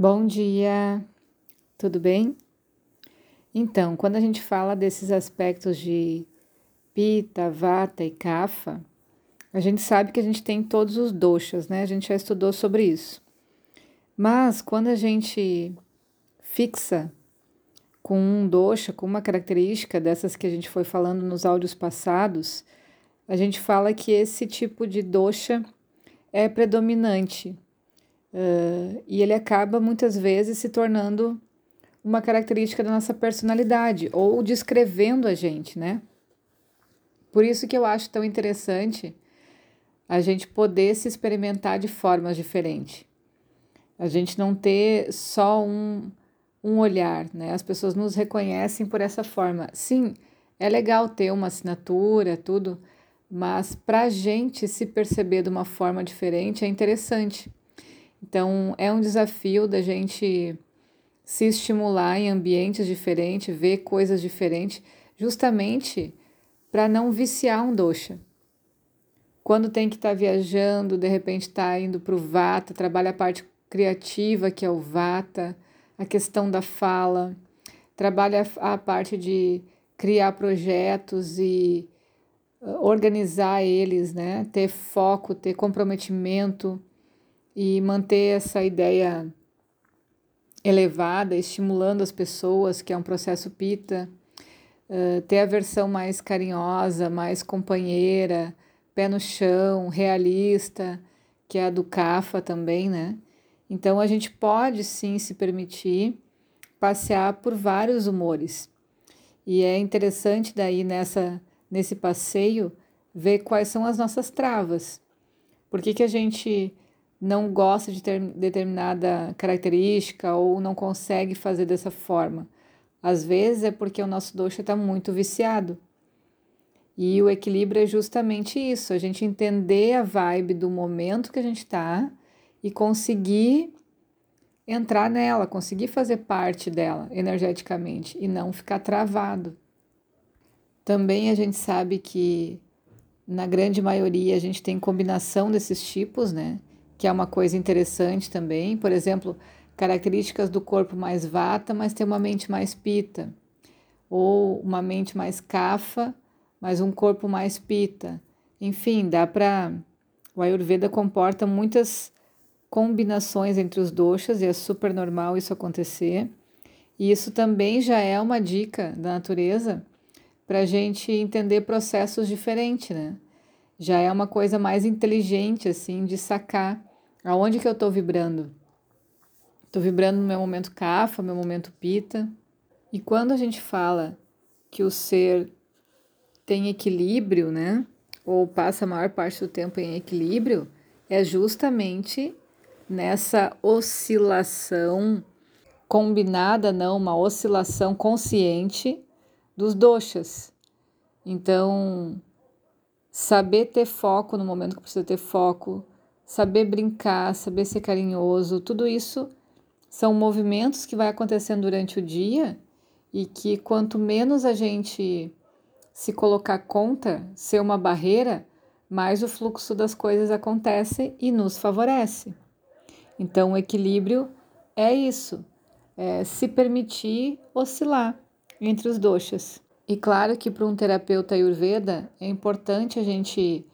Bom dia, tudo bem? Então, quando a gente fala desses aspectos de Pita, Vata e Kapha, a gente sabe que a gente tem todos os doshas, né? A gente já estudou sobre isso. Mas quando a gente fixa com um dosha, com uma característica dessas que a gente foi falando nos áudios passados, a gente fala que esse tipo de dosha é predominante Uh, e ele acaba muitas vezes se tornando uma característica da nossa personalidade ou descrevendo a gente, né? Por isso que eu acho tão interessante a gente poder se experimentar de formas diferentes. A gente não ter só um, um olhar, né? As pessoas nos reconhecem por essa forma. Sim, é legal ter uma assinatura, tudo, mas para a gente se perceber de uma forma diferente é interessante. Então, é um desafio da gente se estimular em ambientes diferentes, ver coisas diferentes, justamente para não viciar um dosha. Quando tem que estar tá viajando, de repente está indo para o vata, trabalha a parte criativa, que é o vata, a questão da fala, trabalha a parte de criar projetos e uh, organizar eles, né? ter foco, ter comprometimento e manter essa ideia elevada, estimulando as pessoas, que é um processo pita, uh, ter a versão mais carinhosa, mais companheira, pé no chão, realista, que é a do CAFA também, né? Então a gente pode sim se permitir passear por vários humores. E é interessante daí nessa nesse passeio ver quais são as nossas travas. Por que, que a gente não gosta de ter determinada característica ou não consegue fazer dessa forma. Às vezes é porque o nosso dosha está muito viciado. E o equilíbrio é justamente isso, a gente entender a vibe do momento que a gente está e conseguir entrar nela, conseguir fazer parte dela energeticamente e não ficar travado. Também a gente sabe que na grande maioria a gente tem combinação desses tipos, né? Que é uma coisa interessante também. Por exemplo, características do corpo mais vata, mas tem uma mente mais pita, ou uma mente mais cafa, mas um corpo mais pita. Enfim, dá para o Ayurveda comporta muitas combinações entre os doshas e é super normal isso acontecer. E isso também já é uma dica da natureza para a gente entender processos diferentes, né? Já é uma coisa mais inteligente, assim, de sacar Aonde que eu estou vibrando? Estou vibrando no meu momento cafa, meu momento pita. E quando a gente fala que o ser tem equilíbrio, né? Ou passa a maior parte do tempo em equilíbrio, é justamente nessa oscilação combinada, não, uma oscilação consciente dos doshas. Então, saber ter foco no momento que precisa ter foco, saber brincar, saber ser carinhoso, tudo isso são movimentos que vai acontecendo durante o dia e que quanto menos a gente se colocar conta, ser uma barreira, mais o fluxo das coisas acontece e nos favorece. Então, o equilíbrio é isso, é se permitir oscilar entre os doshas. E claro que para um terapeuta ayurveda é importante a gente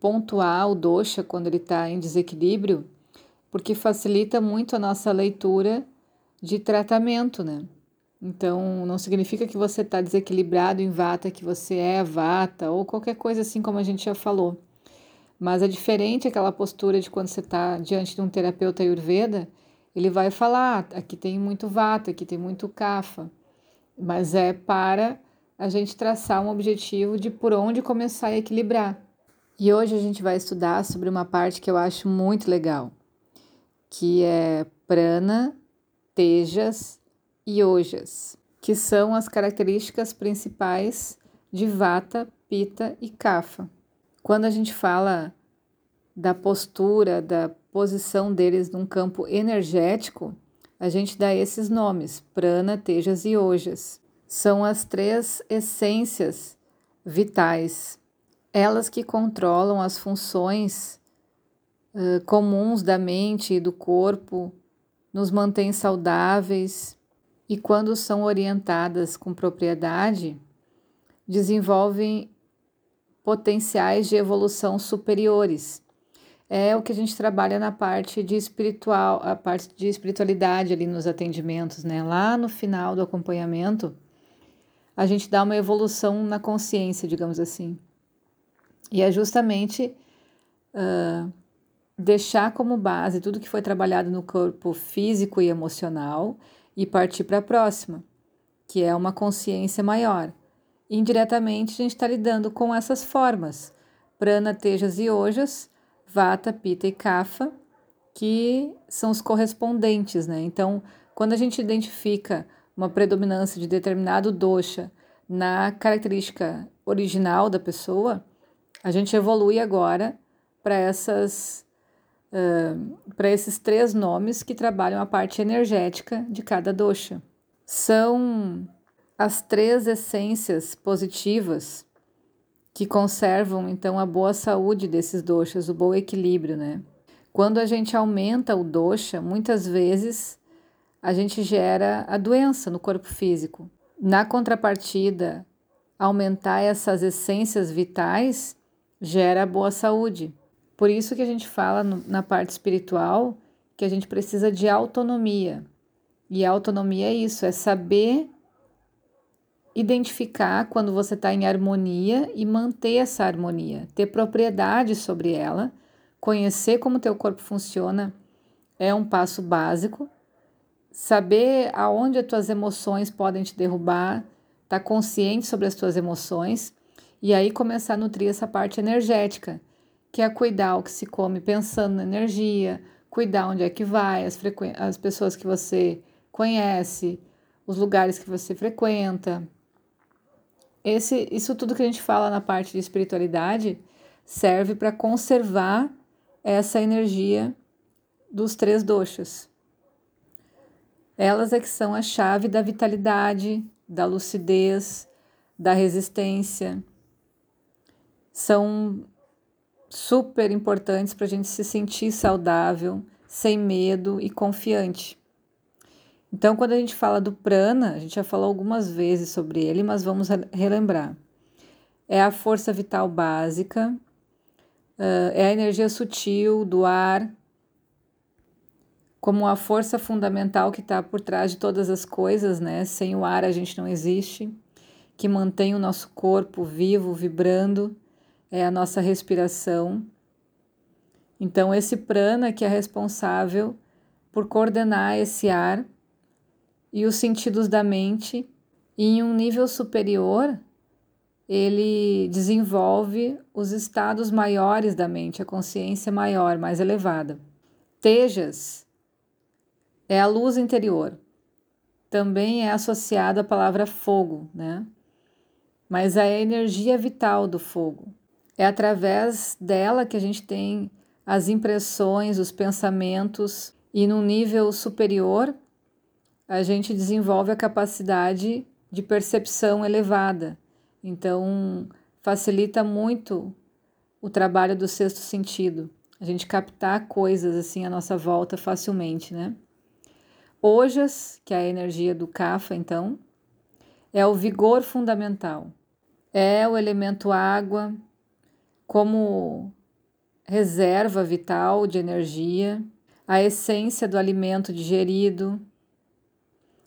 pontuar o dosha quando ele está em desequilíbrio, porque facilita muito a nossa leitura de tratamento, né? Então, não significa que você está desequilibrado em vata, que você é vata, ou qualquer coisa assim, como a gente já falou. Mas é diferente aquela postura de quando você está diante de um terapeuta ayurveda, ele vai falar: ah, aqui tem muito vata, aqui tem muito kapha. Mas é para a gente traçar um objetivo de por onde começar a equilibrar. E hoje a gente vai estudar sobre uma parte que eu acho muito legal, que é prana, tejas e ojas, que são as características principais de vata, pita e kapha. Quando a gente fala da postura, da posição deles num campo energético, a gente dá esses nomes: prana, tejas e ojas. São as três essências vitais elas que controlam as funções uh, comuns da mente e do corpo nos mantêm saudáveis e, quando são orientadas com propriedade, desenvolvem potenciais de evolução superiores. É o que a gente trabalha na parte de espiritual, a parte de espiritualidade ali nos atendimentos, né? Lá no final do acompanhamento, a gente dá uma evolução na consciência, digamos assim. E é justamente uh, deixar como base tudo que foi trabalhado no corpo físico e emocional e partir para a próxima, que é uma consciência maior. Indiretamente, a gente está lidando com essas formas, prana, tejas e ojas, vata, pita e kapha, que são os correspondentes, né? Então, quando a gente identifica uma predominância de determinado dosha na característica original da pessoa, a gente evolui agora para essas uh, para esses três nomes que trabalham a parte energética de cada dosha. São as três essências positivas que conservam então a boa saúde desses doshas, o bom equilíbrio, né? Quando a gente aumenta o dosha, muitas vezes a gente gera a doença no corpo físico. Na contrapartida, aumentar essas essências vitais gera boa saúde. Por isso que a gente fala no, na parte espiritual que a gente precisa de autonomia. E autonomia é isso, é saber identificar quando você está em harmonia e manter essa harmonia, ter propriedade sobre ela, conhecer como teu corpo funciona é um passo básico. Saber aonde as tuas emoções podem te derrubar, estar tá consciente sobre as tuas emoções e aí começar a nutrir essa parte energética, que é cuidar o que se come pensando na energia, cuidar onde é que vai, as, as pessoas que você conhece, os lugares que você frequenta, esse, isso tudo que a gente fala na parte de espiritualidade serve para conservar essa energia dos três doshas. Elas é que são a chave da vitalidade, da lucidez, da resistência. São super importantes para a gente se sentir saudável, sem medo e confiante. Então, quando a gente fala do prana, a gente já falou algumas vezes sobre ele, mas vamos relembrar. É a força vital básica, é a energia sutil do ar, como a força fundamental que está por trás de todas as coisas, né? Sem o ar a gente não existe, que mantém o nosso corpo vivo, vibrando, é a nossa respiração. Então, esse prana que é responsável por coordenar esse ar e os sentidos da mente, e em um nível superior, ele desenvolve os estados maiores da mente, a consciência maior, mais elevada. Tejas é a luz interior. Também é associada à palavra fogo, né? Mas a energia vital do fogo. É através dela que a gente tem as impressões, os pensamentos, e num nível superior a gente desenvolve a capacidade de percepção elevada. Então, facilita muito o trabalho do sexto sentido. A gente captar coisas assim à nossa volta facilmente, né? Ojas, que é a energia do Kapha, então, é o vigor fundamental. É o elemento água como reserva vital de energia, a essência do alimento digerido,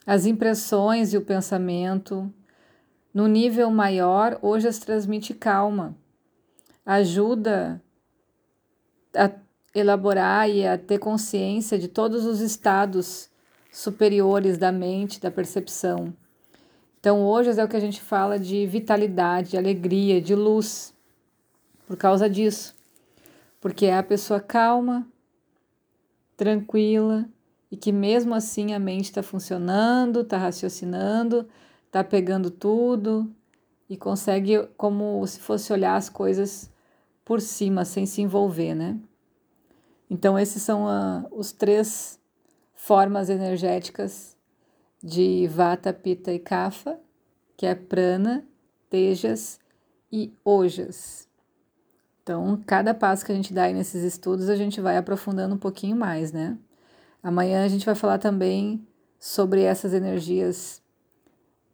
as impressões e o pensamento. No nível maior, hoje as transmite calma, ajuda a elaborar e a ter consciência de todos os estados superiores da mente, da percepção. Então, hoje é o que a gente fala de vitalidade, de alegria, de luz, por causa disso. Porque é a pessoa calma, tranquila, e que mesmo assim a mente está funcionando, está raciocinando, está pegando tudo e consegue como se fosse olhar as coisas por cima, sem se envolver, né? Então, esses são uh, os três formas energéticas de Vata, Pitta e Kapha, que é Prana, Tejas e Ojas. Então, cada passo que a gente dá aí nesses estudos, a gente vai aprofundando um pouquinho mais, né? Amanhã a gente vai falar também sobre essas energias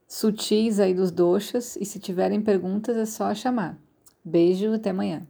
sutis aí dos doxas e se tiverem perguntas é só chamar. Beijo, até amanhã.